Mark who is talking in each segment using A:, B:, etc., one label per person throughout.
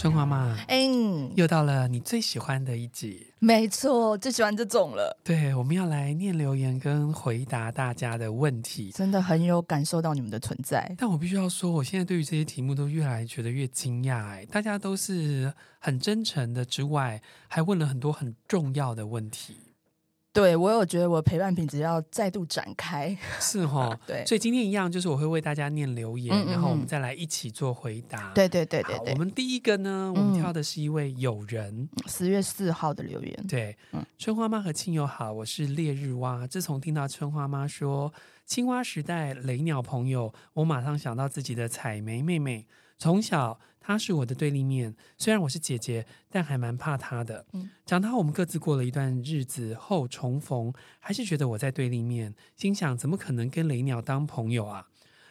A: 春华妈，
B: 嗯，
A: 又到了你最喜欢的一集。
B: 没错，最喜欢这种了。
A: 对，我们要来念留言跟回答大家的问题，
B: 真的很有感受到你们的存在。
A: 但我必须要说，我现在对于这些题目都越来觉得越惊讶。哎，大家都是很真诚的，之外还问了很多很重要的问题。
B: 对，我有觉得我陪伴品质要再度展开，
A: 是哈、哦，
B: 对，
A: 所以今天一样，就是我会为大家念留言，
B: 嗯嗯嗯，
A: 然后我们再来一起做回答。
B: 对对对对对，
A: 我们第一个呢，我们挑的是一位友人，
B: 十、嗯、月四号的留言。
A: 对，嗯、春花妈和亲友好，我是烈日蛙。自从听到春花妈说青蛙时代雷鸟朋友，我马上想到自己的采梅妹妹，从小。她是我的对立面，虽然我是姐姐，但还蛮怕她的。嗯，长大后我们各自过了一段日子后重逢，还是觉得我在对立面，心想怎么可能跟雷鸟当朋友啊？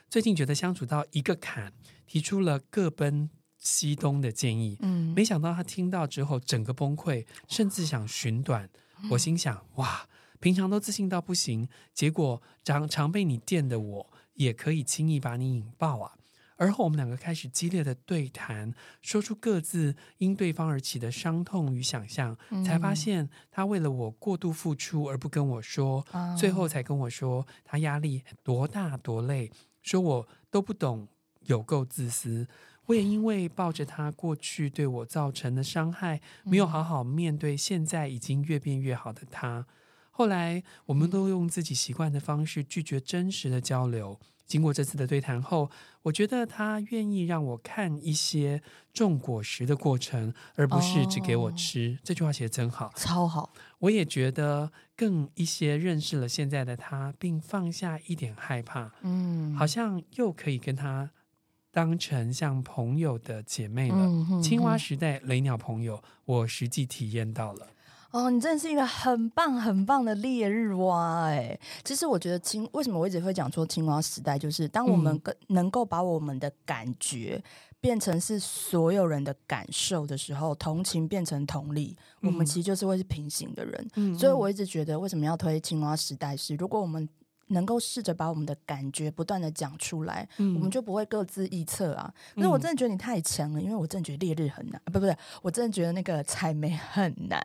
A: 最近觉得相处到一个坎，提出了各奔西东的建议。嗯，没想到他听到之后整个崩溃，甚至想寻短。我心想哇，平常都自信到不行，结果常常被你电的我，也可以轻易把你引爆啊！而后，我们两个开始激烈的对谈，说出各自因对方而起的伤痛与想象，嗯、才发现他为了我过度付出而不跟我说，嗯、最后才跟我说他压力多大多累，说我都不懂，有够自私。我也因为抱着他过去对我造成的伤害，没有好好面对现在已经越变越好的他。后来，我们都用自己习惯的方式拒绝真实的交流。经过这次的对谈后，我觉得他愿意让我看一些种果实的过程，而不是只给我吃。哦、这句话写的真好，
B: 超好。
A: 我也觉得更一些认识了现在的他，并放下一点害怕。嗯，好像又可以跟他当成像朋友的姐妹了。嗯、哼哼青蛙时代雷鸟朋友，我实际体验到了。
B: 哦，你真的是一个很棒很棒的烈日蛙哎！其实我觉得青为什么我一直会讲说青蛙时代，就是当我们更能够把我们的感觉变成是所有人的感受的时候，同情变成同理，我们其实就是会是平行的人。嗯，所以我一直觉得为什么要推青蛙时代是，如果我们能够试着把我们的感觉不断的讲出来，嗯，我们就不会各自臆测啊。可是我真的觉得你太强了，因为我真的觉得烈日很难，不不对，我真的觉得那个采梅很难。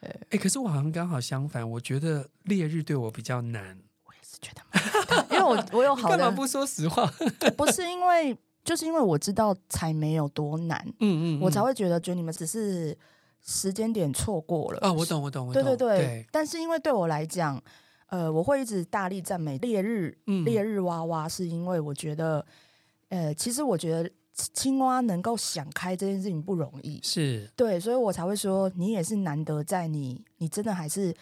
A: 哎、欸，可是我好像刚好相反，我觉得烈日对我比较难。
B: 我也是觉得，因为我 我有好的。
A: 干嘛不说实话？
B: 不是因为，就是因为我知道才没有多难，嗯，嗯嗯，我才会觉得，觉得你们只是时间点错过了。
A: 哦，我懂，我懂，我懂。
B: 对对对。
A: 对
B: 但是因为对我来讲，呃，我会一直大力赞美烈日，嗯、烈日哇哇，是因为我觉得，呃，其实我觉得。青蛙能够想开这件事情不容易，
A: 是。
B: 对，所以我才会说你也是难得在你，你真的还是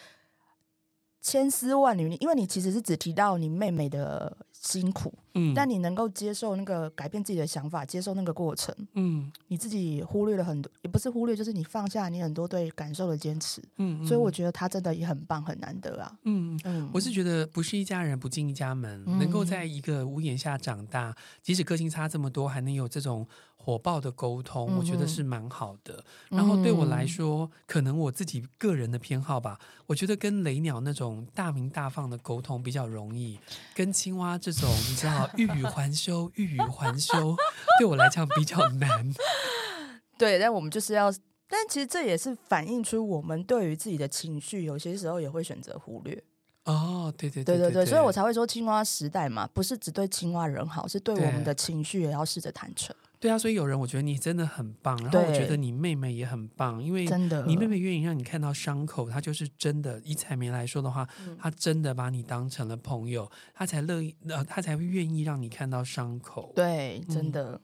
B: 千丝万缕，因为你其实是只提到你妹妹的辛苦。嗯，但你能够接受那个改变自己的想法，接受那个过程，嗯，你自己忽略了很多，也不是忽略，就是你放下你很多对感受的坚持，嗯，嗯，所以我觉得他真的也很棒，很难得啊，嗯
A: 嗯，我是觉得不是一家人不进一家门，嗯，能够在一个屋檐下长大，即使个性差这么多，还能有这种火爆的沟通，嗯，我觉得是蛮好的。然后对我来说，嗯，可能我自己个人的偏好吧，我觉得跟雷鸟那种大鸣大放的沟通比较容易，跟青蛙这种你知道。欲语还休，欲语还休，对我来讲比较难。
B: 对，但我们就是要，但其实这也是反映出我们对于自己的情绪，有些时候也会选择忽略。
A: 哦，对对
B: 对对对，所以我才会说青蛙时代嘛，不是只对青蛙人好，是对我们的情绪也要试着坦诚。
A: 对啊，所以有人我觉得你真的很棒，然后我觉得你妹妹也很棒，因为真的，你妹妹愿意让你看到伤口，她就是真的。以彩梅来说的话，她真的把你当成了朋友，她才乐意，呃，她才会愿意让你看到伤口。
B: 对，真的。
A: 嗯、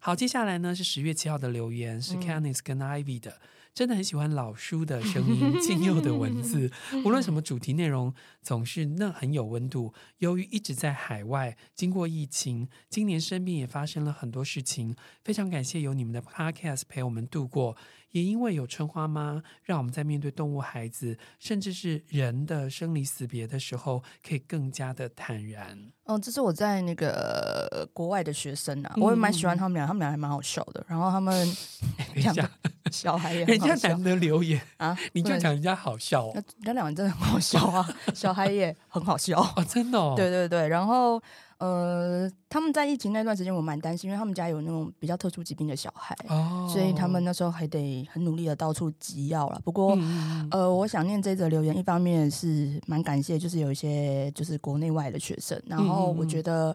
A: 好，接下来呢是十月七号的留言，是 Candice 跟 Ivy 的。真的很喜欢老书的 声音，静佑的文字，无论什么主题内容，总是那很有温度。由于一直在海外，经过疫情，今年身边也发生了很多事情，非常感谢有你们的 Podcast 陪我们度过。也因为有春花妈，让我们在面对动物、孩子，甚至是人的生离死别的时候，可以更加的坦然。
B: 哦，这是我在那个国外的学生啊，我也蛮喜欢他们俩，他们俩还蛮好笑的。然后他
A: 们 两个，
B: 小孩也
A: 人家难得留言
B: 啊，
A: 你就讲人家好笑哦。
B: 人家两个真的很好笑啊，小孩也很好笑
A: 哦，真的哦。
B: 对对对，然后。呃，他们在疫情那段时间，我蛮担心，因为他们家有那种比较特殊疾病的小孩，哦、所以他们那时候还得很努力的到处集药了。不过，嗯、呃，我想念这则留言，一方面是蛮感谢，就是有一些就是国内外的学生，然后我觉得，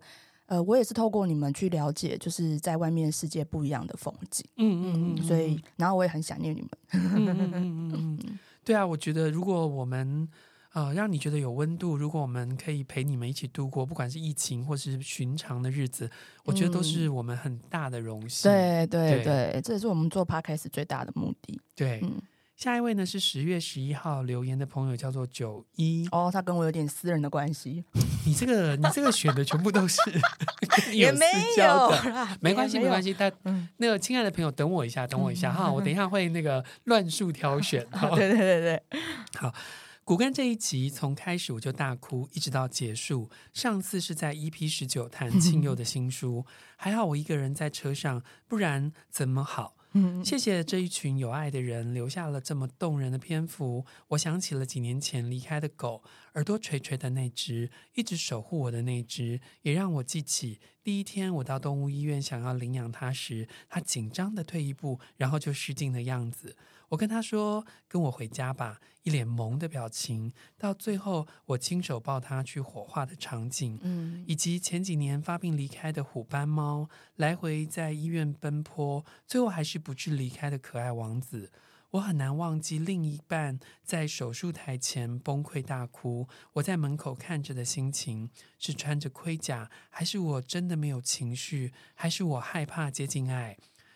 B: 嗯、呃，我也是透过你们去了解，就是在外面世界不一样的风景。嗯嗯嗯，所以，然后我也很想念你们。嗯嗯
A: 嗯嗯，对啊，我觉得如果我们。啊、呃，让你觉得有温度。如果我们可以陪你们一起度过，不管是疫情或是寻常的日子，我觉得都是我们很大的荣幸。
B: 对对对，这也是我们做 Podcast 最大的目的。
A: 对，嗯、下一位呢是十月十一号留言的朋友，叫做九一。
B: 哦，他跟我有点私人的关系。
A: 你这个，你这个选的全部都是 有私交的，没关系，没关系。他、嗯、那个亲爱的朋友，等我一下，等我一下哈，我等一下会那个乱数挑选。
B: 对对对对，
A: 好。骨干这一集从开始我就大哭，一直到结束。上次是在 EP 十九谈庆佑的新书，还好我一个人在车上，不然怎么好？谢谢这一群有爱的人留下了这么动人的篇幅。我想起了几年前离开的狗，耳朵垂垂的那只，一直守护我的那只，也让我记起第一天我到动物医院想要领养它时，它紧张的退一步，然后就失禁的样子。我跟他说：“跟我回家吧。”一脸萌的表情。到最后，我亲手抱他去火化的场景，嗯，以及前几年发病离开的虎斑猫，来回在医院奔波，最后还是不治离开的可爱王子。我很难忘记另一半在手术台前崩溃大哭，我在门口看着的心情，是穿着盔甲，还是我真的没有情绪，还是我害怕接近爱？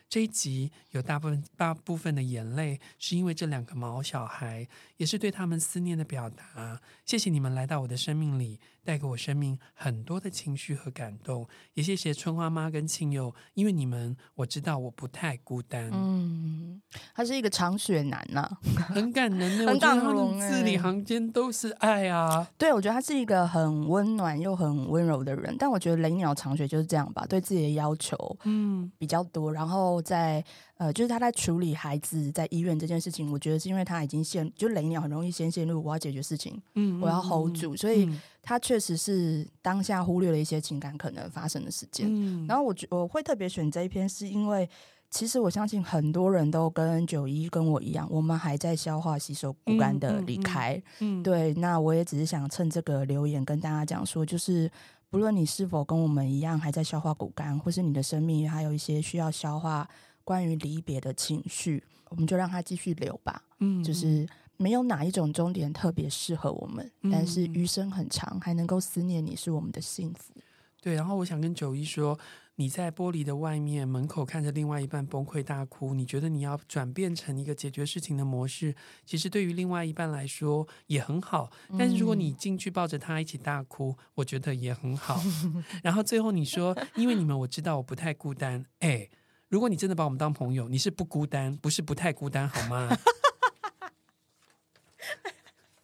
A: 这一集有大部分大部分的眼泪，是因为这两个毛小孩，也是对他们思念的表达。谢谢你们来到我的生命里。带给我生命很多的情绪和感动，也谢谢春花妈跟庆祐，因为你们，我知道我不太孤单。
B: 嗯，他是一个长雪男呐、啊，
A: 很感人，很感动，字里行间都是爱啊。
B: 对，我觉得他是一个很温暖又很温柔的人。但我觉得雷鸟长雪就是这样吧，对自己的要求嗯比较多，嗯、然后在。呃，就是他在处理孩子在医院这件事情，我觉得是因为他已经陷，就雷鸟很容易先陷入我要解决事情，嗯，我要 hold 住，嗯、所以他确实是当下忽略了一些情感可能发生的时间。嗯，然后我觉我会特别选这一篇，是因为其实我相信很多人都跟九一跟我一样，我们还在消化吸收骨干的离开。嗯对，那我也只是想趁这个留言跟大家讲说，就是不论你是否跟我们一样还在消化骨干，或是你的生命还有一些需要消化。关于离别的情绪，我们就让它继续流吧。嗯，就是没有哪一种终点特别适合我们，嗯、但是余生很长，还能够思念你是我们的幸福。
A: 对，然后我想跟九一说，你在玻璃的外面门口看着另外一半崩溃大哭，你觉得你要转变成一个解决事情的模式，其实对于另外一半来说也很好。但是如果你进去抱着他一起大哭，我觉得也很好。然后最后你说，因为你们我知道我不太孤单，哎。如果你真的把我们当朋友，你是不孤单，不是不太孤单，好吗？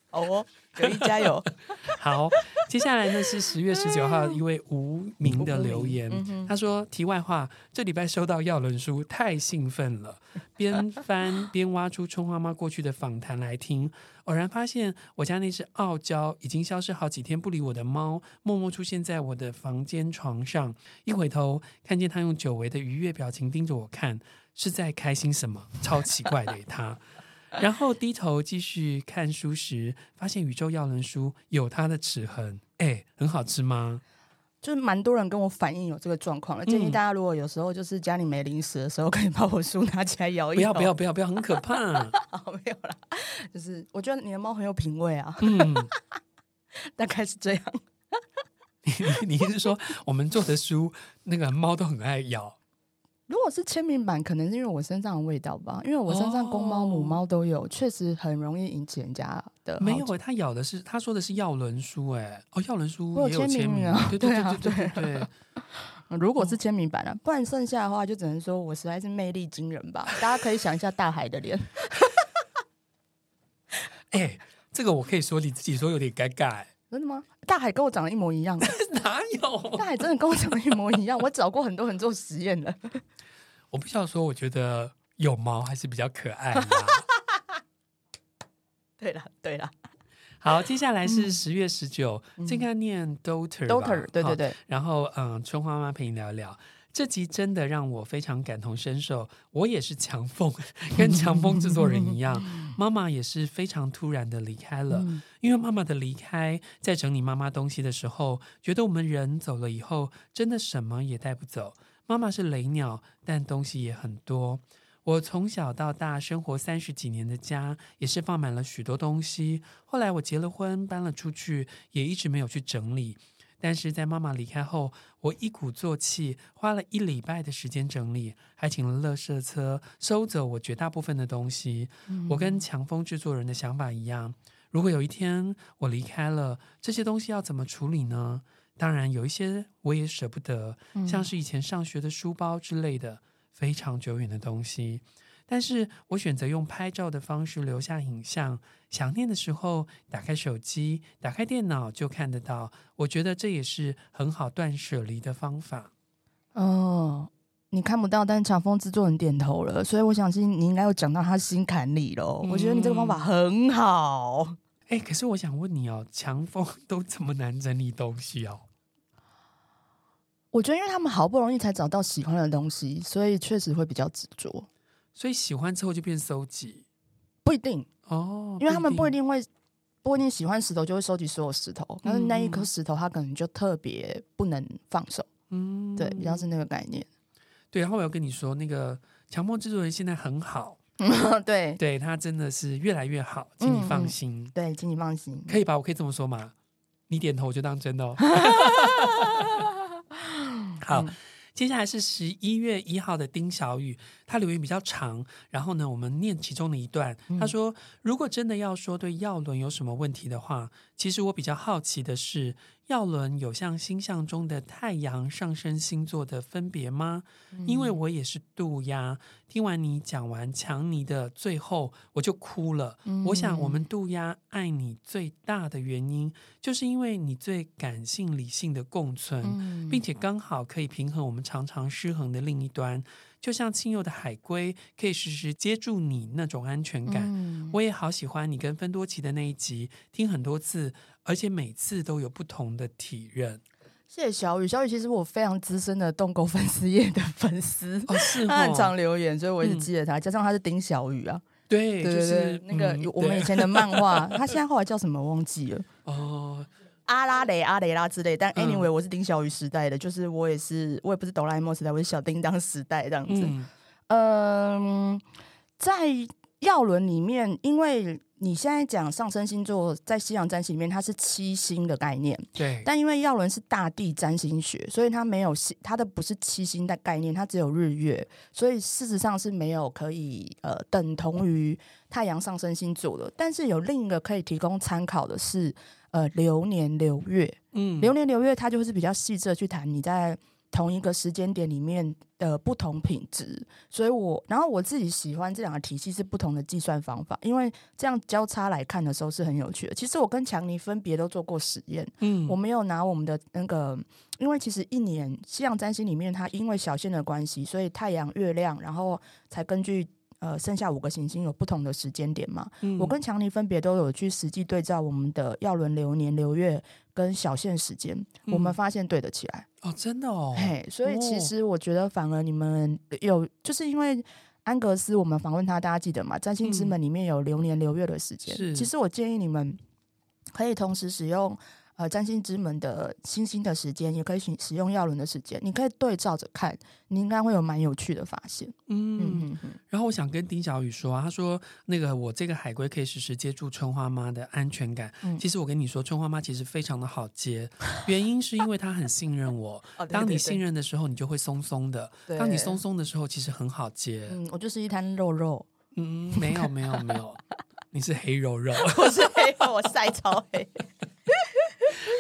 B: 好哦，九一加油！
A: 好，接下来呢是十月十九号一位无名的留言，嗯、他说：“题外话，这礼拜收到要轮书，太兴奋了，边翻边挖出春花妈过去的访谈来听。”偶然发现我家那只傲娇已经消失好几天不理我的猫，默默出现在我的房间床上。一回头看见它用久违的愉悦表情盯着我看，是在开心什么？超奇怪的它。然后低头继续看书时，发现宇宙药人书有它的齿痕。哎，很好吃吗？
B: 就是蛮多人跟我反映有这个状况了，建议大家如果有时候就是家里没零食的时候，可以把我书拿起来咬一咬。
A: 不要不要不要不要，很可怕。
B: 好，没有啦，就是我觉得你的猫很有品味啊。嗯，大概是这样。
A: 你你是说我们做的书那个猫都很爱咬？
B: 如果是签名版，可能是因为我身上的味道吧，因为我身上公猫母猫都有，确、哦、实很容易引起人家的。
A: 没有，他咬的是他说的是药轮书，哎，哦，药轮书
B: 也有签名啊，
A: 对对对对对。
B: 如果是签名版啊，不然剩下的话就只能说我实在是魅力惊人吧。大家可以想一下大海的脸。
A: 哎、欸，这个我可以说你自己说有点尴尬，哎，
B: 真的吗？大海跟我长得一模一样，
A: 哪有？
B: 大海真的跟我长得一模一样，我找过很多人做实验的。
A: 我不需要说，我觉得有毛还是比较可爱。
B: 对了，对了。
A: 好，接下来是十月十九、嗯，这个念 daughter，daughter，
B: 对对对。
A: 然后，嗯，春花妈陪你聊聊，这集真的让我非常感同身受。我也是强风，跟强风制作人一样，妈妈也是非常突然的离开了。嗯、因为妈妈的离开，在整理妈妈东西的时候，觉得我们人走了以后，真的什么也带不走。妈妈是雷鸟，但东西也很多。我从小到大生活三十几年的家，也是放满了许多东西。后来我结了婚，搬了出去，也一直没有去整理。但是在妈妈离开后，我一鼓作气，花了一礼拜的时间整理，还请了垃圾车收走我绝大部分的东西。嗯。我跟强风制作人的想法一样，如果有一天我离开了，这些东西要怎么处理呢？当然有一些我也舍不得，像是以前上学的书包之类的。非常久远的东西，但是我选择用拍照的方式留下影像。想念的时候，打开手机，打开电脑就看得到。我觉得这也是很好断舍离的方法。
B: 哦，你看不到，但是强风制作人点头了，所以我相信你应该有讲到他心坎里喽。嗯。我觉得你这个方法很好。
A: 哎，可是我想问你哦，强风 都这么难整理东西哦？
B: 我觉得，因为他们好不容易才找到喜欢的东西，所以确实会比较执着。
A: 所以喜欢之后就变收集，
B: 不一定
A: 哦。
B: 因为他们不一定会，不一定喜欢石头就会收集所有石头，但是那一颗石头他可能就特别不能放手。嗯，对，比较是那个概念。
A: 对，然后我要跟你说，那个强迫制作人现在很好，
B: 对，
A: 对他真的是越来越好，请你放心。
B: 对，请你放心，
A: 可以吧？我可以这么说吗？你点头我就当真的哦。好，接下来是十一月一号的丁小雨，他留言比较长，然后呢，我们念其中的一段。他说：“如果真的要说对耀伦有什么问题的话，其实我比较好奇的是。”耀伦有像星象中的太阳上升星座的分别吗？嗯、因为我也是渡鸦，听完你讲完强尼的最后，我就哭了。嗯、我想我们渡鸦爱你最大的原因，就是因为你最感性理性的共存，嗯、并且刚好可以平衡我们常常失衡的另一端。就像亲友的海龟，可以时时接住你那种安全感。嗯、我也好喜欢你跟芬多奇的那一集，听很多次，而且每次都有不同的体认。
B: 谢谢小雨，小雨其实我非常资深的动构粉丝业的粉丝，
A: 哦是 哦，
B: 他很常留言，所以我一直记得他。嗯、加上他是丁小雨啊，
A: 对，对对对，
B: 就是那个、嗯、我们以前的漫画，他现在后来叫什么我忘记了 哦。阿拉蕾、阿蕾拉之类，但 anyway，、嗯、我是丁小雨时代的，就是我也是，我也不是哆啦 A 梦时代，我是小叮当时代这样子。嗯，呃、在药轮里面，因为你现在讲上升星座，在西洋占星里面，它是七星的概念。
A: 对。
B: 但因为药轮是大地占星学，所以它没有它的不是七星的概念，它只有日月，所以事实上是没有可以呃等同于太阳上升星座的。但是有另一个可以提供参考的是。呃，流年流月，嗯，流年流月，它就是比较细致的去谈你在同一个时间点里面的不同品质。所以我，然后我自己喜欢这两个体系是不同的计算方法，因为这样交叉来看的时候是很有趣的。其实我跟强尼分别都做过实验，嗯，我没有拿我们的那个，因为其实一年西洋占星里面，它因为小线的关系，所以太阳、月亮，然后才根据。呃，剩下五个行星有不同的时间点嘛？嗯、我跟强尼分别都有去实际对照我们的药轮流年流月跟小限时间，嗯，我们发现对得起来
A: 哦，真的哦。
B: 嘿，所以其实我觉得反而你们有，就是因为安格斯，我们访问他，大家记得吗？占星之门里面有流年流月的时间，嗯。其实我建议你们可以同时使用呃占星之门的星星的时间，也可以使使用曜轮的时间，你可以对照着看，你应该会有蛮有趣的发现。
A: 嗯，然后我想跟丁小雨说，他说那个我这个海龟可以实时接住春花妈的安全感。嗯、其实我跟你说，春花妈其实非常的好接，原因是因为她很信任我。哦、对对对，当你信任的时候，你就会松松的；当你松松的时候，其实很好接。
B: 嗯，我就是一滩肉肉。
A: 嗯，没有没有没有，你是黑肉肉，
B: 我是黑肉，我晒超黑。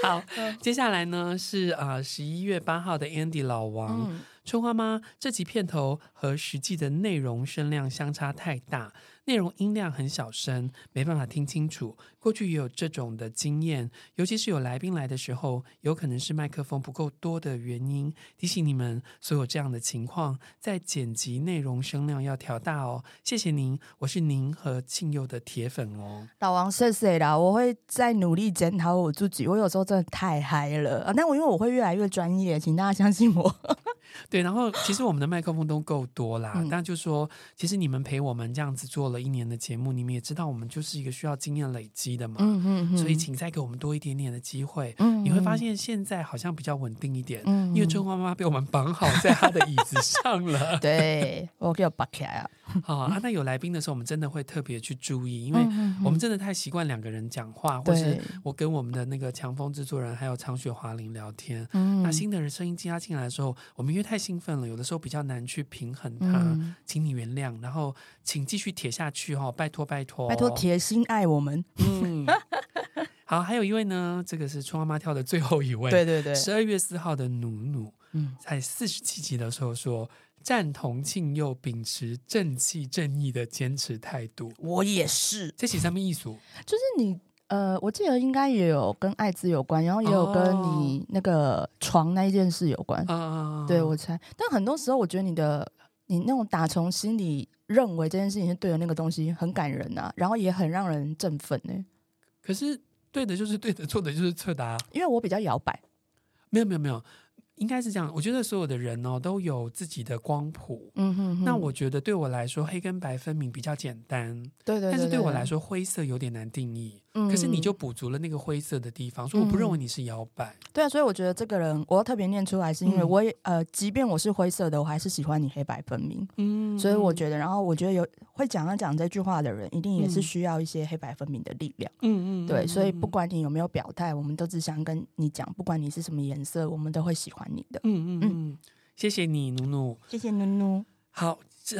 A: 好，接下来呢是啊十一月八号的 Andy 老王。嗯春花妈这集片头和实际的内容声量相差太大，内容音量很小声，没办法听清楚。过去也有这种的经验，尤其是有来宾来的时候，有可能是麦克风不够多的原因。提醒你们，所有这样的情况，在剪辑内容声量要调大哦。谢谢您，我是您和庆佑的铁粉哦。
B: 老王，谢谢啦，我会再努力检讨我自己。我有时候真的太嗨了啊，但我因为我会越来越专业，请大家相信我。
A: 对，然后其实我们的麦克风都够多啦，嗯、但就说，其实你们陪我们这样子做了一年的节目，你们也知道，我们就是一个需要经验累积的嘛。嗯嗯嗯。所以请再给我们多一点点的机会。嗯。你会发现现在好像比较稳定一点。嗯。因为春花妈妈被我们绑好在她的椅子上了。
B: 对，我给我绑起来啊。
A: 好啊，那有来宾的时候，我们真的会特别去注意，因为我们真的太习惯两个人讲话，或是我跟我们的那个强风制作人还有长雪华玲聊天。嗯。那新的人声音加进来的时候，我们因为太兴奋了，有的时候比较难去平衡它，嗯、请你原谅，然后请继续铁下去哈，拜托拜托，
B: 拜托铁心爱我们。
A: 嗯，好，还有一位呢，这个是春花妈跳的最后一位，
B: 对对对，
A: 十二月四号的努努，嗯，在四十七集的时候说赞同庆佑秉持正气正义的坚持态度，
B: 我也是，
A: 这写什么意思？
B: 就是你。呃，我记得应该也有跟艾滋有关，然后也有跟你那个床那一件事有关。
A: 哦、
B: 对，我猜。但很多时候，我觉得你的你那种打从心里认为这件事情是对的那个东西，很感人呐、啊，然后也很让人振奋呢。
A: 可是对的就是对的，错的就是错的啊。
B: 因为我比较摇摆。
A: 没有没有没有。应该是这样，我觉得所有的人哦都有自己的光谱。
B: 嗯哼哼。
A: 那我觉得对我来说，黑跟白分明比较简单。
B: 对，对对对。
A: 但是对我来说，灰色有点难定义。嗯。可是你就补足了那个灰色的地方，所以我不认为你是摇摆。嗯。对
B: 啊，所以我觉得这个人我要特别念出来，是因为我也、嗯、呃，即便我是灰色的，我还是喜欢你黑白分明。嗯。所以我觉得，然后我觉得有会讲要讲这句话的人，一定也是需要一些黑白分明的力量。嗯嗯。对，所以不管你有没有表态，我们都只想跟你讲，不管你是什么颜色，我们都会喜欢你的。嗯嗯。
A: 嗯，谢谢你，努努。
B: 谢谢努努。
A: 好，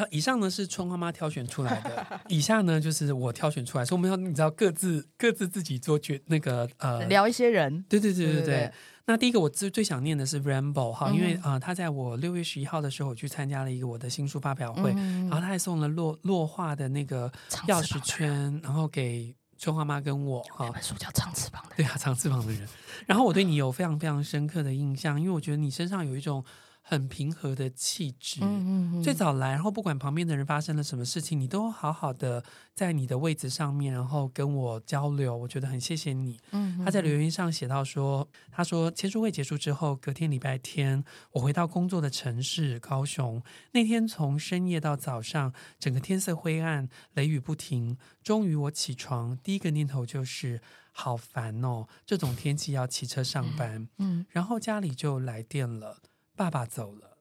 A: 以上呢是春花妈挑选出来的，以下呢就是我挑选出来，所以我们要你知道各自各自自己做决那个呃
B: 聊一些人。
A: 对对对对对。那第一个我最最想念的是 Rainbow 哈，因为啊、呃、他在我六月十一号的时候我去参加了一个我的新书发表会，嗯、然后他还送了落落画的那个钥匙圈，然后给。春花妈跟我哈，
B: 书叫长翅膀的，
A: 对啊，长翅膀的人。然后我对你有非常非常深刻的印象，因为我觉得你身上有一种。很平和的气质，嗯嗯嗯，最早来，然后不管旁边的人发生了什么事情，你都好好的在你的位置上面，然后跟我交流，我觉得很谢谢你。嗯，他在留言上写到说，他说签书会结束之后，隔天礼拜天，我回到工作的城市高雄，那天从深夜到早上，整个天色灰暗，雷雨不停，终于我起床，第一个念头就是好烦哦，这种天气要骑车上班，嗯，嗯，然后家里就来电了。爸爸走了。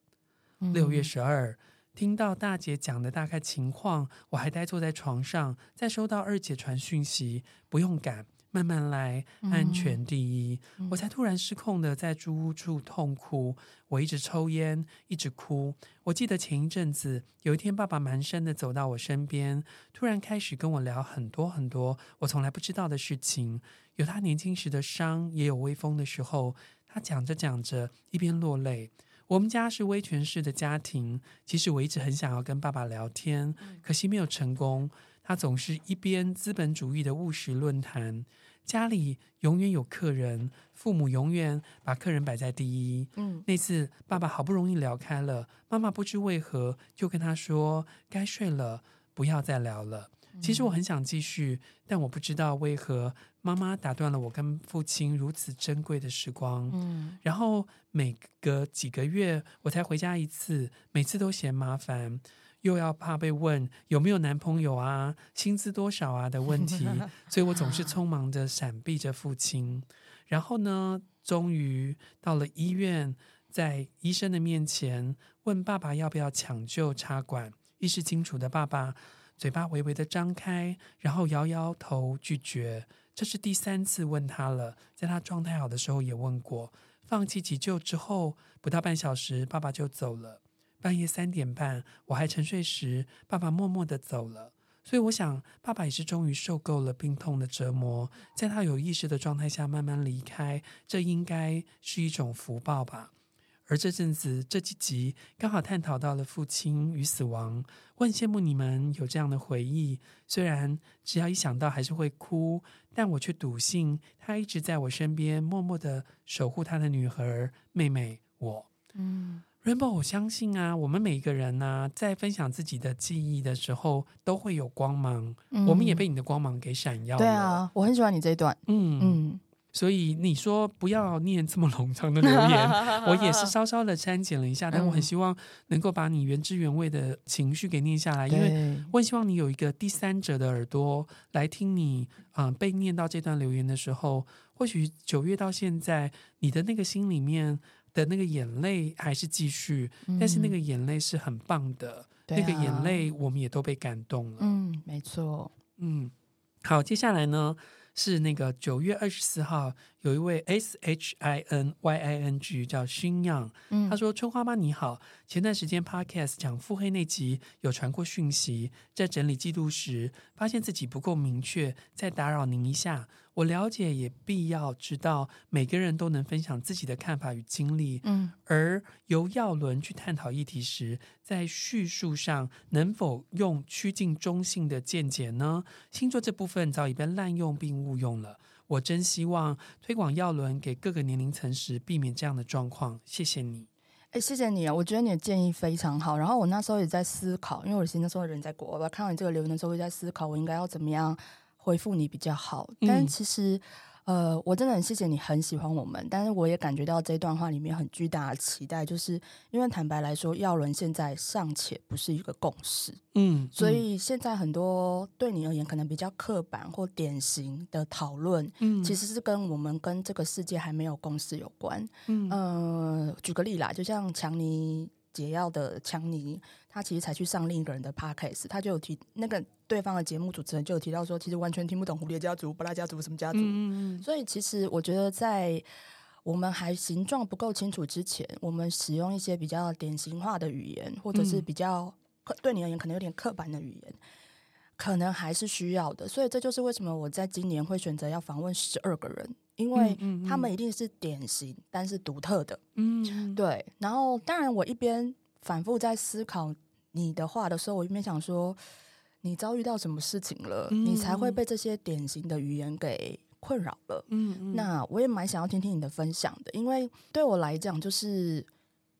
A: 六月十二，听到大姐讲的大概情况，我还呆坐在床上，再收到二姐传讯息，不用赶，慢慢来，安全第一。嗯、我才突然失控的在租屋处痛哭。我一直抽烟，一直哭。我记得前一阵子，有一天爸爸蹒跚的走到我身边，突然开始跟我聊很多很多我从来不知道的事情，有他年轻时的伤，也有微风的时候。他讲着讲着，一边落泪。我们家是威权式的家庭，其实我一直很想要跟爸爸聊天，可惜没有成功。他总是一边资本主义的务实论坛，家里永远有客人，父母永远把客人摆在第一。嗯，那次爸爸好不容易聊开了，妈妈不知为何就跟他说：“该睡了，不要再聊了。”其实我很想继续，但我不知道为何妈妈打断了我跟父亲如此珍贵的时光。
B: 嗯，
A: 然后每隔几个月我才回家一次，每次都嫌麻烦，又要怕被问有没有男朋友啊、薪资多少啊的问题，所以我总是匆忙的闪避着父亲。然后呢，终于到了医院，在医生的面前问爸爸要不要抢救插管。意识清楚的爸爸，嘴巴微微的张开，然后摇摇头拒绝。这是第三次问他了，在他状态好的时候也问过。放弃急救之后，不到半小时，爸爸就走了。半夜三点半，我还沉睡时，爸爸默默的走了。所以我想，爸爸也是终于受够了病痛的折磨，在他有意识的状态下慢慢离开，这应该是一种福报吧。而这阵子这几集刚好探讨到了父亲与死亡，我很羡慕你们有这样的回忆。虽然只要一想到还是会哭，但我却笃信他一直在我身边，默默的守护他的女儿、妹妹、我。
B: 嗯
A: ，Rainbow，我相信啊，我们每一个人呢、啊，在分享自己的记忆的时候，都会有光芒。
B: 嗯、
A: 我们也被你的光芒给闪耀了。
B: 对啊，我很喜欢你这一段。
A: 嗯嗯。
B: 嗯
A: 所以你说不要念这么冗长的留言，我也是稍稍的删减了一下，但我很希望能够把你原汁原味的情绪给念下来，因为我很希望你有一个第三者的耳朵来听你啊、呃、被念到这段留言的时候，或许九月到现在，你的那个心里面的那个眼泪还是继续，但是那个眼泪是很棒的，那个眼泪我们也都被感动了。
B: 嗯，没错。
A: 嗯，好，接下来呢？是那个九月二十四号，有一位 S H I N Y I N G 叫熏样，嗯，他说：“春花妈你好，前段时间 Podcast 讲腹黑那集有传过讯息，在整理记录时发现自己不够明确，再打扰您一下。我了解也必要知道，每个人都能分享自己的看法与经历，嗯，而由耀伦去探讨议题时，在叙述上能否用趋近中性的见解呢？星座这部分早已被滥用并误用了。”我真希望推广耀伦给各个年龄层时，避免这样的状况。谢谢你，
B: 哎，谢谢你啊！我觉得你的建议非常好。然后我那时候也在思考，因为我其实那时候人在国外，看到你这个留言的时候，我在思考我应该要怎么样回复你比较好。但其实。嗯呃，我真的很谢谢你很喜欢我们，但是我也感觉到这段话里面很巨大的期待，就是因为坦白来说，药轮现在尚且不是一个共识，
A: 嗯，嗯，
B: 所以现在很多对你而言可能比较刻板或典型的讨论，嗯，其实是跟我们跟这个世界还没有共识有关，嗯，呃，举个例啦，就像强尼。解药的强尼，他其实才去上另一个人的 podcast，他就有提那个对方的节目主持人就有提到说，其实完全听不懂蝴蝶家族、巴拉家族什么家族。嗯嗯，所以其实我觉得，在我们还形状不够清楚之前，我们使用一些比较典型化的语言，或者是比较对你而言可能有点刻板的语言，可能还是需要的。所以这就是为什么我在今年会选择要访问十二个人。因为他们一定是典型，但是独特的。嗯，对。然后，当然，我一边反复在思考你的话的时候，我一边想说，你遭遇到什么事情了，嗯、你才会被这些典型的语言给困扰了？嗯嗯。那我也蛮想要听听你的分享的，因为对我来讲，就是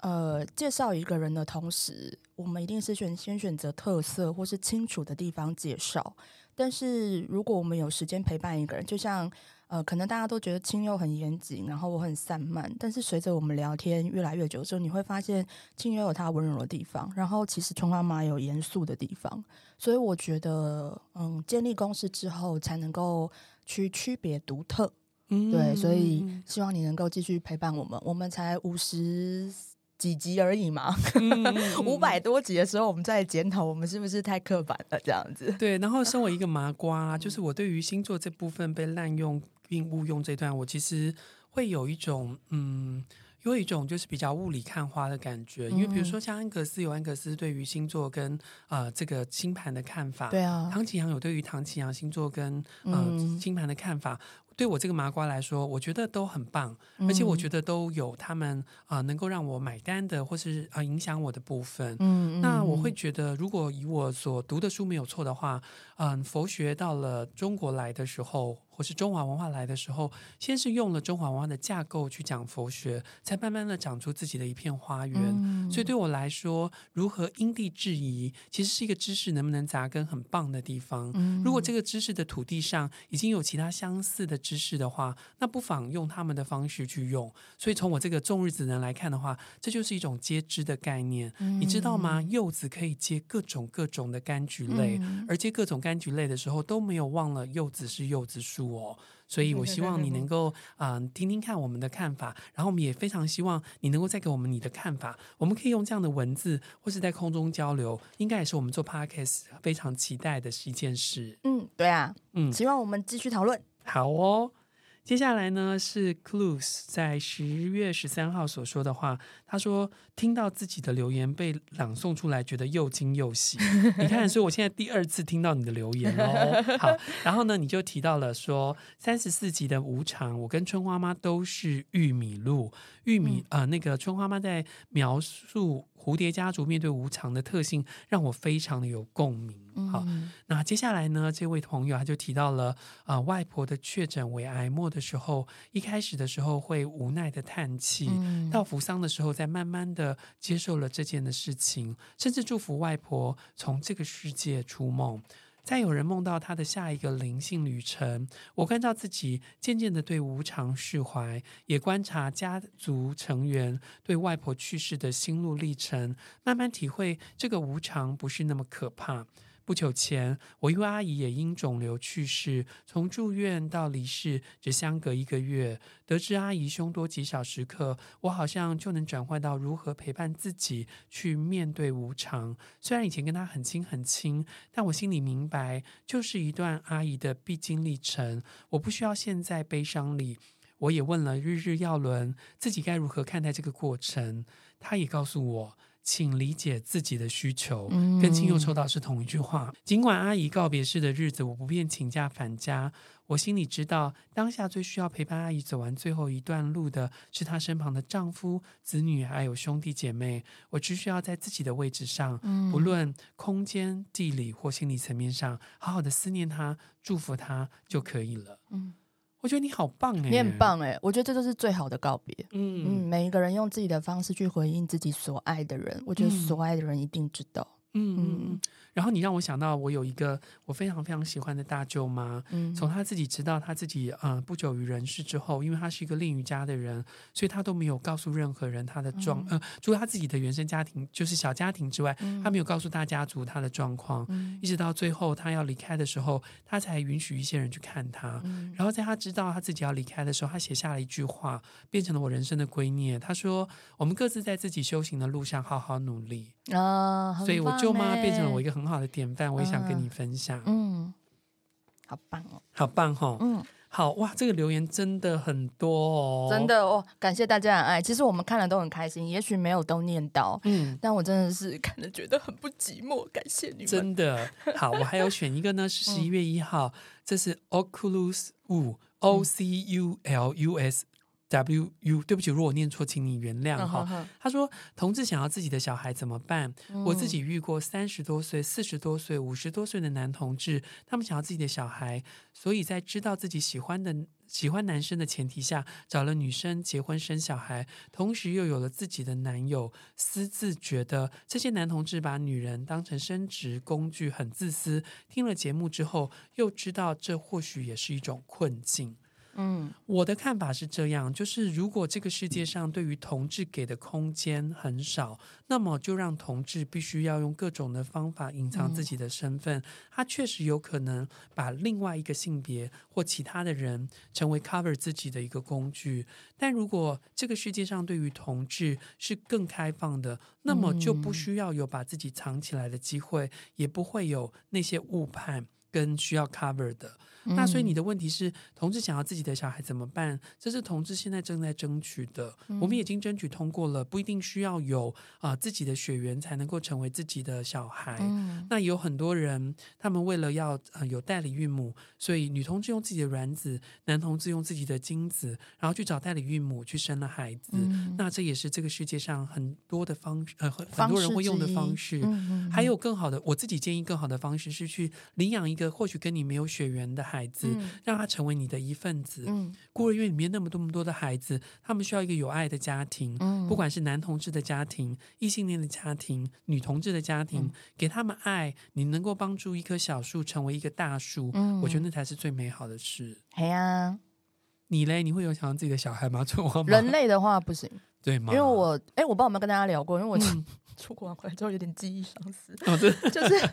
B: 呃，介绍一个人的同时，我们一定是选先选择特色或是清楚的地方介绍。但是如果我们有时间陪伴一个人，就像。呃，可能大家都觉得清幽很严谨，然后我很散漫。但是随着我们聊天越来越久之后，你会发现清幽有他温柔的地方，然后其实春花妈有严肃的地方。所以我觉得，嗯，建立共识之后，才能够去区别独特。嗯，对，所以希望你能够继续陪伴我们。我们才五十几集而已嘛，五百多集的时候，我们再检讨我们是不是太刻板了，这样子。
A: 对，然后身为一个麻瓜，就是我对于星座这部分被滥用。并误用这段，我其实会有一种嗯，有一种就是比较雾里看花的感觉。因为比如说像安格斯有安格斯对于星座跟呃这个星盘的看法，
B: 对啊，
A: 唐启阳有对于唐启阳星座跟呃星盘的看法。对我这个麻瓜来说，我觉得都很棒，而且我觉得都有他们啊、呃、能够让我买单的，或是啊、呃、影响我的部分。嗯，那我会觉得，如果以我所读的书没有错的话，嗯、呃，佛学到了中国来的时候，或是中华文化来的时候，先是用了中华文化的架构去讲佛学，才慢慢的长出自己的一片花园。嗯、所以对我来说，如何因地制宜，其实是一个知识能不能扎根很棒的地方。嗯、如果这个知识的土地上已经有其他相似的知识的话，那不妨用他们的方式去用。所以从我这个种日子人来看的话，这就是一种接枝的概念。嗯、你知道吗？柚子可以接各种各种的柑橘类，嗯、而接各种柑橘类的时候都没有忘了柚子是柚子树。哦，所以我希望你能 够嗯、呃、听听看我们的看法，然后我们也非常希望你能够再给我们你的看法。我们可以用这样的文字或是在空中交流，应该也是我们做 Podcast 非常期待的一件事。
B: 嗯，对啊，嗯，希望我们继续讨论。
A: 好哦。接下来呢是 Clues 在十月十三号所说的话。他说听到自己的留言被朗诵出来，觉得又惊又喜。你看，所以我现在第二次听到你的留言哦。好，然后呢，你就提到了说三十四集的无常，我跟春花妈都是玉米露。玉米啊、嗯呃，那个春花妈在描述蝴蝶家族面对无常的特性，让我非常的有共鸣。好，嗯、那接下来呢，这位朋友他就提到了啊、呃，外婆的确诊为癌末的时候，一开始的时候会无奈的叹气，嗯、到扶丧的时候，再慢慢的接受了这件的事情，甚至祝福外婆从这个世界出梦。再有人梦到他的下一个灵性旅程，我看到自己渐渐的对无常释怀，也观察家族成员对外婆去世的心路历程，慢慢体会这个无常不是那么可怕。不久前，我一位阿姨也因肿瘤去世，从住院到离世只相隔一个月。得知阿姨凶多吉少时刻，我好像就能转换到如何陪伴自己去面对无常。虽然以前跟她很亲很亲，但我心里明白，就是一段阿姨的必经历程。我不需要陷在悲伤里。我也问了日日耀轮，自己该如何看待这个过程。他也告诉我。请理解自己的需求，跟亲友抽到是同一句话。嗯、尽管阿姨告别式的日子，我不便请假返家，我心里知道，当下最需要陪伴阿姨走完最后一段路的是她身旁的丈夫、子女，还有兄弟姐妹。我只需要在自己的位置上，嗯、不论空间、地理或心理层面上，好好的思念她、祝福她就可以了。嗯我觉得你好棒哎，
B: 你很棒哎，我觉得这就是最好的告别。嗯嗯，每一个人用自己的方式去回应自己所爱的人，我觉得所爱的人一定知道。嗯嗯嗯。
A: 然后你让我想到，我有一个我非常非常喜欢的大舅妈。嗯，从她自己知道她自己呃不久于人世之后，因为她是一个练瑜伽的人，所以她都没有告诉任何人她的状、嗯、呃，除了她自己的原生家庭就是小家庭之外，嗯、她没有告诉大家族她的状况。嗯、一直到最后她要离开的时候，她才允许一些人去看她。嗯、然后在她知道她自己要离开的时候，她写下了一句话，变成了我人生的圭臬。她说：“我们各自在自己修行的路上好好努力。”啊，所以我舅妈变成了我一个很好的典范。我也想跟你分享，
B: 嗯，好棒哦，
A: 好棒哈、哦，嗯，好哇，这个留言真的很多哦，
B: 真的哦，感谢大家的爱。其实我们看了都很开心，也许没有都念到，嗯，但我真的是看了觉得很不寂寞，感谢你们。
A: 真的好，我还有选一个呢，是 十一月一号，嗯、这是 Oculus Wu，O C U L U S。W U，对不起，如果我念错，请你原谅哈。Uh. 他说，同志想要自己的小孩怎么办？嗯、我自己遇过三十多岁、四十多岁、五十多岁的男同志，他们想要自己的小孩，所以在知道自己喜欢的喜欢男生的前提下，找了女生结婚生小孩，同时又有了自己的男友，私自觉得这些男同志把女人当成生殖工具，很自私。听了节目之后，又知道这或许也是一种困境。嗯，我的看法是这样，就是如果这个世界上对于同志给的空间很少，那么就让同志必须要用各种的方法隐藏自己的身份。嗯、他确实有可能把另外一个性别或其他的人成为 cover 自己的一个工具。但如果这个世界上对于同志是更开放的，那么就不需要有把自己藏起来的机会，也不会有那些误判跟需要 cover 的。那所以你的问题是，同志想要自己的小孩怎么办？这是同志现在正在争取的，嗯、我们已经争取通过了，不一定需要有啊、呃、自己的血缘才能够成为自己的小孩。嗯、那有很多人，他们为了要呃有代理孕母，所以女同志用自己的卵子，男同志用自己的精子，然后去找代理孕母去生了孩子。嗯、那这也是这个世界上很多的方呃很多人会用的方式。还有更好的，我自己建议更好的方式是去领养一个。个或许跟你没有血缘的孩子，
B: 嗯、
A: 让他成为你的一份子。
B: 嗯，
A: 孤儿院里面那么多那么多的孩子，他们需要一个有爱的家庭，
B: 嗯、
A: 不管是男同志的家庭、异性恋的家庭、女同志的家庭，嗯、给他们爱，你能够帮助一棵小树成为一个大树，嗯、我觉得那才是最美好的事。
B: 哎呀，
A: 你嘞？你会有想要自己的小孩吗？
B: 人类的话不行。
A: 对吗？
B: 因为我哎，我不知道有没有跟大家聊过，因为我出国完回来之后有点记忆丧失。就是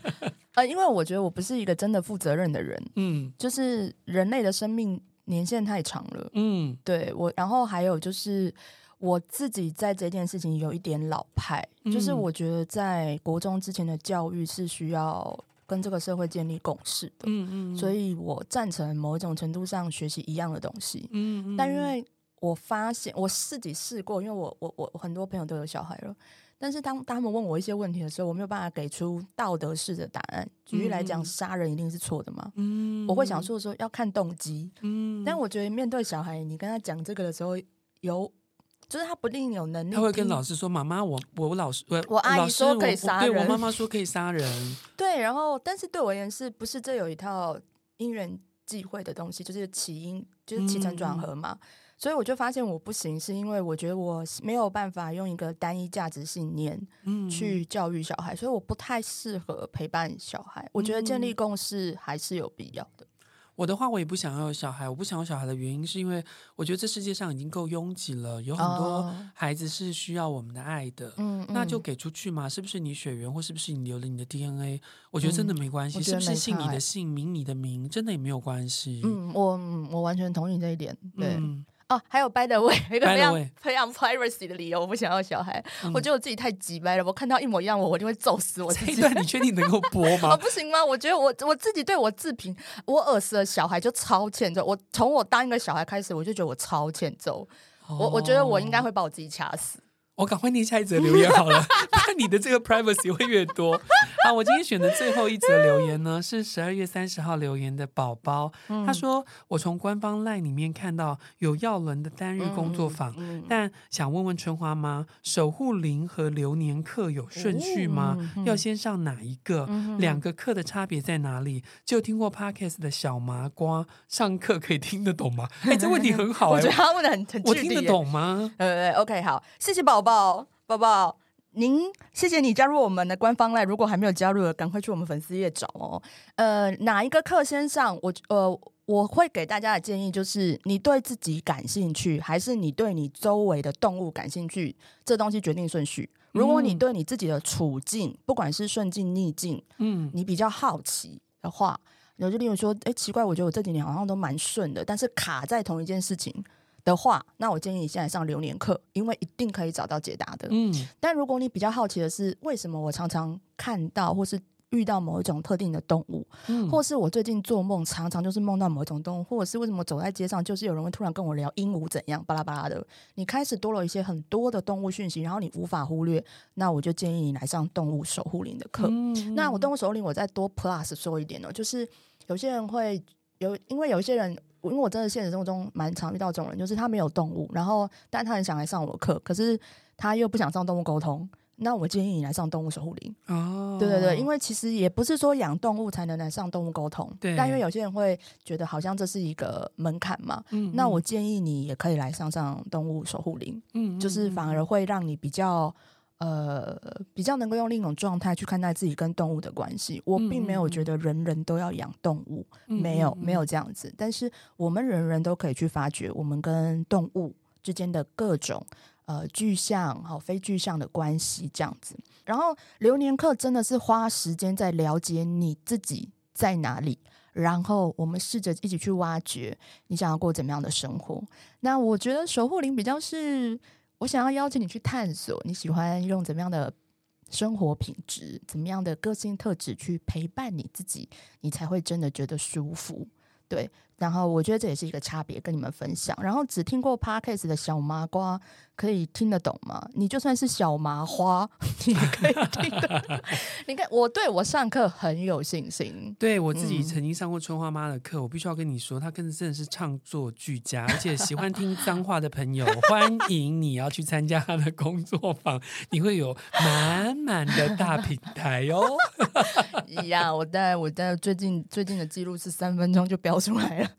B: 呃，因为我觉得我不是一个真的负责任的人。嗯，就是人类的生命年限太长了。嗯，对我，然后还有就是我自己在这件事情有一点老派，嗯、就是我觉得在国中之前的教育是需要跟这个社会建立共识的。嗯嗯，所以我赞成某一种程度上学习一样的东西。嗯嗯，但因为。我发现我自己试过，因为我我我很多朋友都有小孩了，但是当，他们问我一些问题的时候，我没有办法给出道德式的答案。举例来讲，杀人一定是错的吗？嗯，我会想说说要看动机。嗯，但我觉得面对小孩，你跟他讲这个的时候，有就是他不一定有能力。
A: 他会跟老师说：“妈妈，我我老师我
B: 我阿姨说可以杀人，
A: 对我妈妈说可以杀人。”
B: 对，然后但是对我而言是不是这有一套因缘际会的东西？就是起因，就是起承转合嘛。嗯所以我就发现我不行，是因为我觉得我没有办法用一个单一价值信念去教育小孩，嗯、所以我不太适合陪伴小孩。我觉得建立共识还是有必要的。
A: 我的话，我也不想要有小孩。我不想要小孩的原因，是因为我觉得这世界上已经够拥挤了，有很多孩子是需要我们的爱的。嗯，那就给出去嘛。是不是你血缘，或是不是你留了你的 DNA？我觉得真的没关系。嗯、是不是姓你的姓，名你的名，真的也没有关系。
B: 嗯，我我完全同意这一点。对。嗯哦，还有 by the way，一个非常非常 privacy 的理由，我不想要小孩。嗯、我觉得我自己太急掰了，我看到一模一样我，我就会揍死我自己。
A: 这一段你确定能够播吗？
B: 哦，不行吗？我觉得我我自己对我自评，我耳识的小孩就超欠揍。我从我当一个小孩开始，我就觉得我超欠揍。哦、我我觉得我应该会把我自己掐死。
A: 我赶快念下一则留言好了，看你的这个 privacy 会越多。好，我今天选的最后一则留言呢，是十二月三十号留言的宝宝，嗯、他说：“我从官方 LINE 里面看到有耀伦的单日工作坊，嗯嗯、但想问问春花妈，守护灵和流年课有顺序吗？要先上哪一个？嗯、两个课的差别在哪里？就听过 Podcast 的小麻瓜上课可以听得懂吗？哎，这问题很好、欸，
B: 我觉得他问的很很
A: 我听得懂吗？
B: 呃，OK，好，谢谢宝宝，宝宝。您，谢谢你加入我们的官方 LINE，如果还没有加入的，赶快去我们粉丝页找哦。呃，哪一个课先上？我呃，我会给大家的建议就是，你对自己感兴趣，还是你对你周围的动物感兴趣？这东西决定顺序。如果你对你自己的处境，不管是顺境逆境，嗯，你比较好奇的话，有就例如说，哎，奇怪，我觉得我这几年好像都蛮顺的，但是卡在同一件事情。的话，那我建议你现在上流年课，因为一定可以找到解答的。嗯，但如果你比较好奇的是，为什么我常常看到或是遇到某一种特定的动物，嗯，或是我最近做梦常常就是梦到某一种动物，或者是为什么走在街上就是有人会突然跟我聊鹦鹉怎样巴拉巴拉的，你开始多了一些很多的动物讯息，然后你无法忽略，那我就建议你来上动物守护灵的课。嗯，那我动物守护灵我再多 plus 说一点哦，就是有些人会有，因为有一些人。因为我真的现实生活中蛮常遇到这种人，就是他没有动物，然后但他很想来上我的课，可是他又不想上动物沟通。那我建议你来上动物守护灵哦。对对对，因为其实也不是说养动物才能来上动物沟通，对。但因为有些人会觉得好像这是一个门槛嘛，嗯，那我建议你也可以来上上动物守护灵，嗯，就是反而会让你比较。呃，比较能够用另一种状态去看待自己跟动物的关系。我并没有觉得人人都要养动物，嗯、没有没有这样子。但是我们人人都可以去发掘我们跟动物之间的各种呃具象和非具象的关系，这样子。然后流年课真的是花时间在了解你自己在哪里，然后我们试着一起去挖掘你想要过怎么样的生活。那我觉得守护灵比较是。我想要邀请你去探索，你喜欢用怎么样的生活品质、怎么样的个性特质去陪伴你自己，你才会真的觉得舒服。对，然后我觉得这也是一个差别，跟你们分享。然后只听过 Podcast 的小麻瓜可以听得懂吗？你就算是小麻花，你也可以听得懂。你看，我对我上课很有信心。
A: 对我自己曾经上过春花妈的课，嗯、我必须要跟你说，她真的是唱作俱佳，而且喜欢听脏话的朋友，欢迎你要去参加她的工作坊，你会有满满的大平台哦。
B: 一样，我在我在最近最近的记录是三分钟就飙出来了。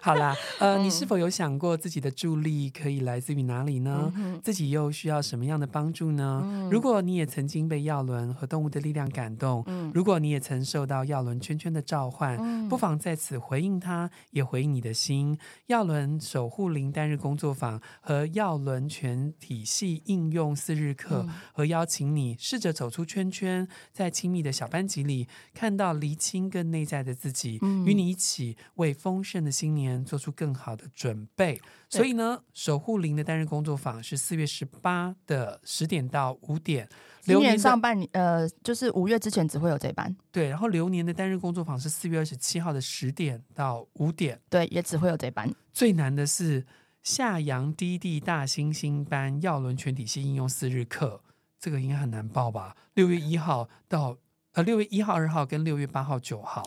A: 好啦，呃，你是否有想过自己的助力可以来自于哪里呢？嗯、自己又需要什么样的帮助呢？嗯、如果你也曾经被药轮和动物的力量感动，嗯、如果你也曾受到药轮圈圈的召唤，嗯、不妨在此回应他，也回应你的心。药轮守护灵单日工作坊和药轮全体系应用四日课，嗯、和邀请你试着走出圈圈，在亲密的小班级里看到厘清更内在的自己，嗯、与你一起为丰盛的。今年做出更好的准备，所以呢，守护灵的单日工作坊是四月十八的十点到五点。
B: 流年上半年，呃，就是五月之前只会有这班。
A: 对，然后流年的单日工作坊是四月二十七号的十点到五点。
B: 对，也只会有这班。
A: 最难的是夏阳低地大猩猩班耀轮全体系应用四日课，这个应该很难报吧？六月一号到呃六月一号、二号跟六月八号、九号。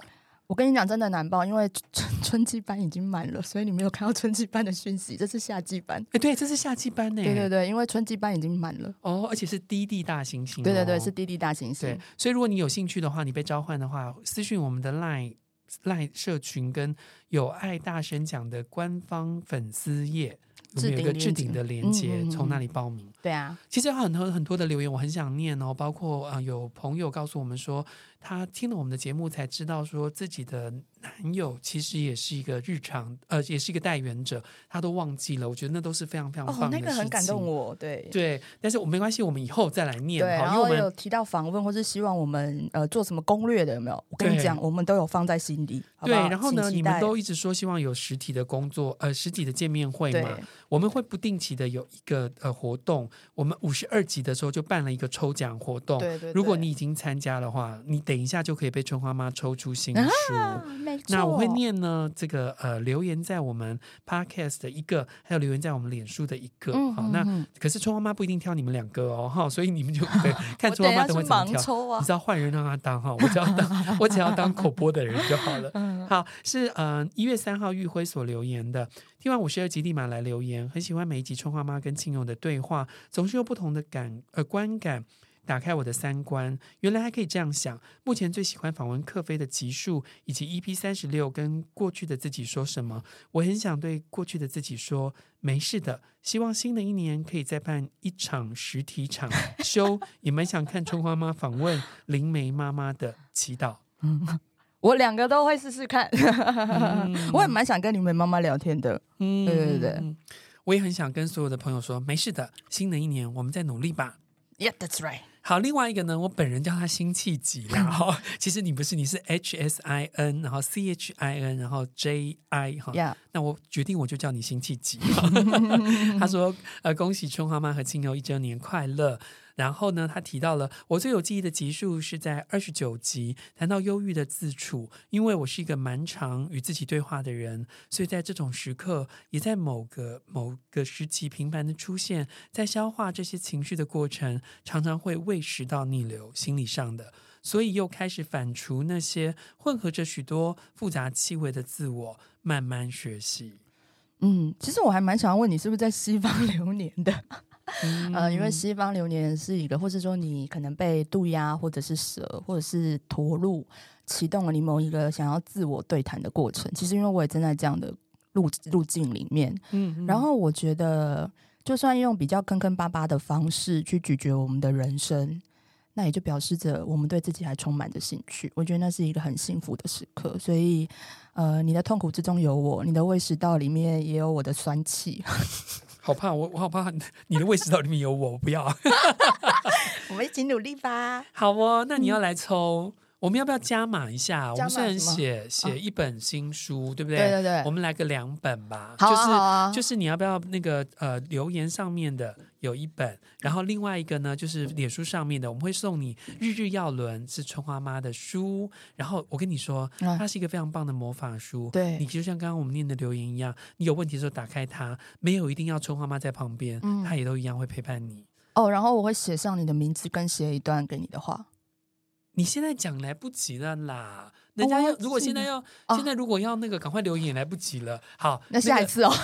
B: 我跟你讲，真的难报，因为春春季班已经满了，所以你没有看到春季班的讯息。这是夏季班，
A: 哎，对，这是夏季班呢。
B: 对对对，因为春季班已经满了。
A: 哦，而且是滴滴大行星。
B: 对对对，是滴滴大行星。
A: 对，所以如果你有兴趣的话，你被召唤的话，私讯我们的 LINE LINE 社群跟有爱大声讲的官方粉丝页。我们有一个置顶的连接，嗯嗯嗯，从那里报名。
B: 对啊，
A: 其实有很多很多的留言，我很想念哦。包括啊、呃，有朋友告诉我们说，他听了我们的节目才知道，说自己的男友其实也是一个日常，呃，也是一个代言者，她都忘记了。我觉得那都是非常非常棒的。哦，那个
B: 很感动我，对
A: 对。但是我没关系，我们以后再来念。
B: 对，然后有提到访问或是希望我们呃做什么攻略的，有没有？我跟你讲，我们都有放在心里。好好
A: 对，然后呢，你们都一直说希望有实体的工作，呃，实体的见面会嘛。我们会不定期的有一个呃活动，我们五十二集的时候就办了一个抽奖活动。对对对，如果你已经参加的话，你等一下就可以被春花妈抽出新书。那我会念呢这个呃留言在我们 Podcast 的一个，还有留言在我们脸书的一个。嗯、好，那可是春花妈不一定挑你们两个哦，哈，所以你们就可以 看春花妈等会怎么挑。啊、你知道换人让他当哈，我只要当我只要当口播的人就好了。好，是嗯一月三号玉辉所留言的。听完五十二集立马来留言，很喜欢每一集春花妈跟亲友的对话，总是有不同的感呃观感，打开我的三观。原来还可以这样想。目前最喜欢访问克菲的集数，以及 EP 三十六跟过去的自己说什么。我很想对过去的自己说，没事的。希望新的一年可以再办一场实体场修，也蛮想看春花妈访问灵媒妈妈的祈祷。
B: 我两个都会试试看，嗯、我也蛮想跟你们妈妈聊天的。嗯，对对对，
A: 我也很想跟所有的朋友说，没事的，新的一年我们再努力吧。
B: Yeah, that's right.
A: 好，另外一个呢，我本人叫他辛弃疾，然后 其实你不是，你是 H S I N，然后 C H I N，然后 J I 哈 Yeah.。那我决定我就叫你辛弃疾。他说，呃，恭喜春花妈和亲友一周年快乐。然后呢，他提到了我最有记忆的集数是在二十九集，谈到忧郁的自处。因为我是一个蛮常与自己对话的人，所以在这种时刻，也在某个某个时期频繁的出现，在消化这些情绪的过程，常常会胃食道逆流，心理上的，所以又开始反刍那些混合着许多复杂气味的自我，慢慢学习。
B: 嗯，其实我还蛮想要问你，是不是在西方流年的？嗯、呃，因为西方流年是一个，或是说你可能被渡鸦，或者是蛇，或者是驼鹿启动了你某一个想要自我对谈的过程。其实因为我也正在这样的路路径里面，嗯，嗯，然后我觉得，就算用比较坑坑巴巴的方式去咀嚼我们的人生，那也就表示着我们对自己还充满着兴趣。我觉得那是一个很幸福的时刻。所以，呃，你的痛苦之中有我，你的胃食道里面也有我的酸气。
A: 好怕我，我好怕你的胃食道里面有我，我不要。
B: 我们一起努力吧。
A: 好哦，那你要来抽，嗯、我们要不要加码一下？我们虽然写写一本新书，哦、对不对？
B: 对对对，
A: 我们来个两本吧。
B: 好啊，
A: 就是就是你要不要那个呃留言上面的？有一本，然后另外一个呢，就是脸书上面的，我们会送你《日日要轮》是春花妈的书。然后我跟你说，它是一个非常棒的魔法书。
B: 对，
A: 你就像刚刚我们念的留言一样，你有问题的时候打开它，没有一定要春花妈在旁边，它也都一样会陪伴你。
B: 哦，然后我会写上你的名字，跟写一段给你的话。
A: 你现在讲来不及了啦，人家要如果现在要现在如果要那个赶快留言也来不及了。好，
B: 那下一次哦。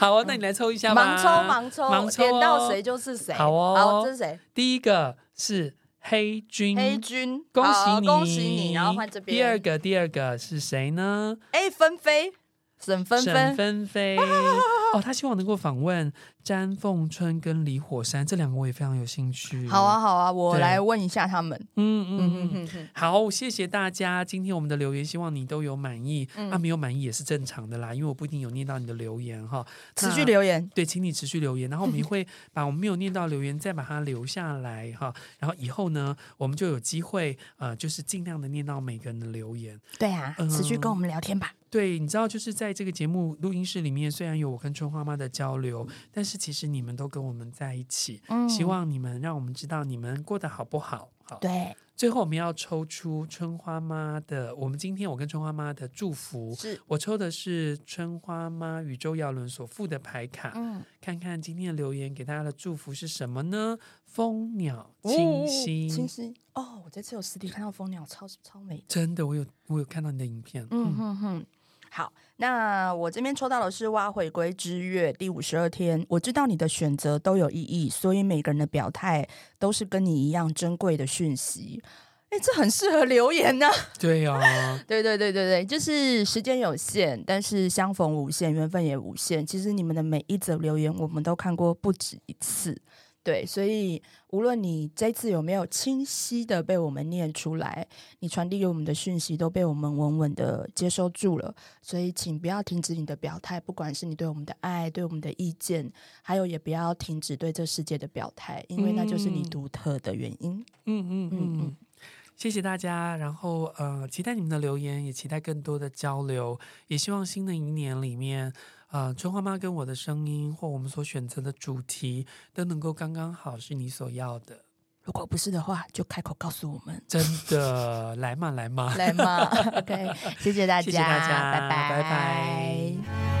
A: 好哦，那你来抽一下吧。
B: 盲抽，盲抽，盲抽，点到谁就是谁。
A: 好哦，
B: 好，这是谁？
A: 第一个是黑君，
B: 黑君，
A: 恭喜你，
B: 恭喜你。然后换这边。
A: 第二个，第二个是谁呢？
B: 哎，纷飞。沈纷纷，
A: 沈纷飞 哦，他希望能够访问詹凤春跟李火山这两个，我也非常有兴趣。
B: 好啊，好啊，我来问一下他们。
A: 嗯嗯嗯嗯，好，谢谢大家，今天我们的留言，希望你都有满意。嗯、啊，没有满意也是正常的啦，因为我不一定有念到你的留言哈。
B: 持续留言，
A: 对，请你持续留言，然后我们也会把我们没有念到留言再把它留下来哈。然后以后呢，我们就有机会呃，就是尽量的念到每个人的留言。
B: 对啊，持续跟我们聊天吧。
A: 对，你知道，就是在这个节目录音室里面，虽然有我跟春花妈的交流，但是其实你们都跟我们在一起。嗯，希望你们让我们知道你们过得好不好。好，
B: 对。
A: 最后我们要抽出春花妈的，我们今天我跟春花妈的祝福，
B: 是
A: 我抽的是春花妈宇宙耀伦所附的牌卡。嗯，看看今天的留言给大家的祝福是什么呢？蜂鸟清新，
B: 清新哦，我这次有实体看到蜂鸟，超超美，
A: 真的，我有我有看到你的影片。嗯哼
B: 哼。好，那我这边抽到的是挖回归之月第五十二天。我知道你的选择都有意义，所以每个人的表态都是跟你一样珍贵的讯息。哎，这很适合留言呢、啊。
A: 对呀、啊，
B: 对对对对对，就是时间有限，但是相逢无限，缘分也无限。其实你们的每一则留言，我们都看过不止一次。对，所以无论你这次有没有清晰的被我们念出来，你传递给我们的讯息都被我们稳稳的接收住了。所以，请不要停止你的表态，不管是你对我们的爱、对我们的意见，还有也不要停止对这世界的表态，因为那就是你独特的原因。嗯嗯嗯嗯，嗯，
A: 谢谢大家。然后呃，期待你们的留言，也期待更多的交流，也希望新的一年里面。啊，春花妈跟我的声音，或我们所选择的主题，都能够刚刚好是你所要的。
B: 如果不是的话，就开口告诉我们。
A: 真的，来嘛来嘛
B: 来嘛。OK，谢谢大家，
A: 谢谢大家，
B: 拜拜
A: 拜拜。